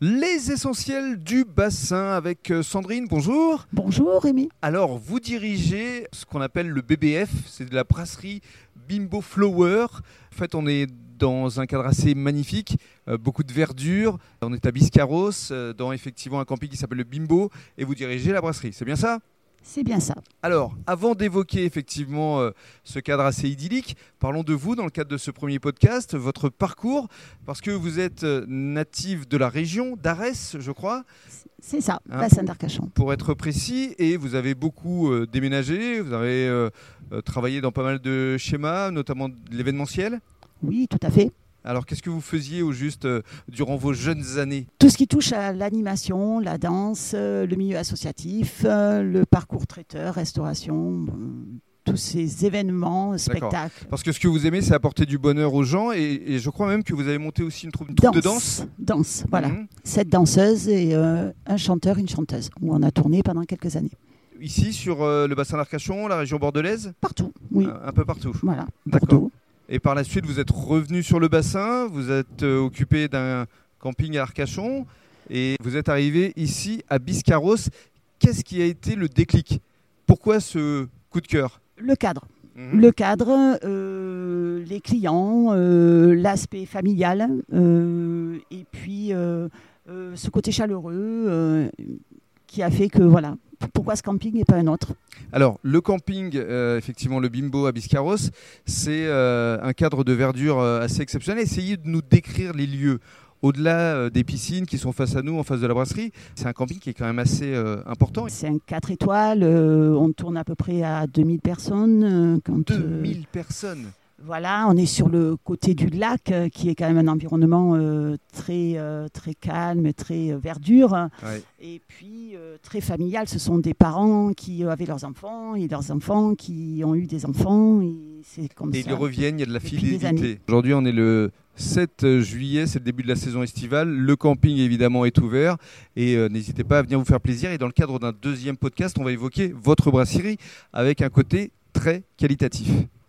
Les essentiels du bassin avec euh, Sandrine, bonjour. Bonjour Rémi. Alors, vous dirigez ce qu'on appelle le BBF, c'est de la brasserie Bimbo Flower. En fait, on est dans un cadre assez magnifique, euh, beaucoup de verdure. On est à Biscarros, euh, dans effectivement un camping qui s'appelle le Bimbo, et vous dirigez la brasserie, c'est bien ça? C'est bien ça. Alors, avant d'évoquer effectivement euh, ce cadre assez idyllique, parlons de vous dans le cadre de ce premier podcast, votre parcours, parce que vous êtes euh, native de la région d'Arès, je crois, C'est ça, Hein bassin d'Arcachon. pour être précis, et vous avez beaucoup euh, déménagé, vous avez euh, travaillé dans pas mal de schémas, notamment de l'événementiel. Oui, tout à fait. Alors, qu'est-ce que vous faisiez au juste euh, durant vos jeunes années? Tout ce qui touche à l'animation, la danse, euh, le milieu associatif, euh, le parcours traiteur, restauration, tous ces événements, spectacles. Parce que ce que vous aimez, c'est apporter du bonheur aux gens, et, et je crois même que vous avez monté aussi une troupe, une troupe de danse. Danse, voilà. Mhm. Sept danseuses et un chanteur, une chanteuse, où on a tourné pendant quelques années. Ici, sur euh, le bassin d'Arcachon, la région bordelaise? Partout, oui. Un- Un peu partout. Voilà, D'accord. Bordeaux. Et par la suite, vous êtes revenu sur le bassin, vous êtes euh, occupé d'un camping à Arcachon et vous êtes arrivé ici à Biscarros. Qu'est-ce qui a été le déclic? Pourquoi ce coup de cœur? Le cadre. Mhm. Le cadre, euh, les clients, euh, l'aspect familial, euh, et puis ce côté chaleureux qui a fait que voilà. Pourquoi ce camping et pas un autre Alors, le camping, euh, effectivement, le Bimbo à Biscarros, c'est euh, un cadre de verdure euh, assez exceptionnel. Essayez de nous décrire les lieux. Au-delà des piscines qui sont face à nous, en face de la brasserie, c'est un camping qui est quand même assez euh, important. C'est un 4 étoiles, on tourne à peu près à 2000 personnes. euh, quand, euh, 2000 personnes. Voilà, on est sur le côté du lac, euh, qui est quand même un environnement euh, très, euh, très calme, très euh, verdure. Ouais. Et puis euh, très familial, ce sont des parents qui avaient leurs enfants et leurs enfants qui ont eu des enfants. Et c'est comme Et ça. ils reviennent, il y a de la fidélité. années. Aujourd'hui, on est le 7 juillet, c'est le début de la saison estivale. Le camping, évidemment, est ouvert. Et euh, n'hésitez pas à venir vous faire plaisir. Et dans le cadre d'un deuxième podcast, on va évoquer votre brasserie avec un côté très qualitatif.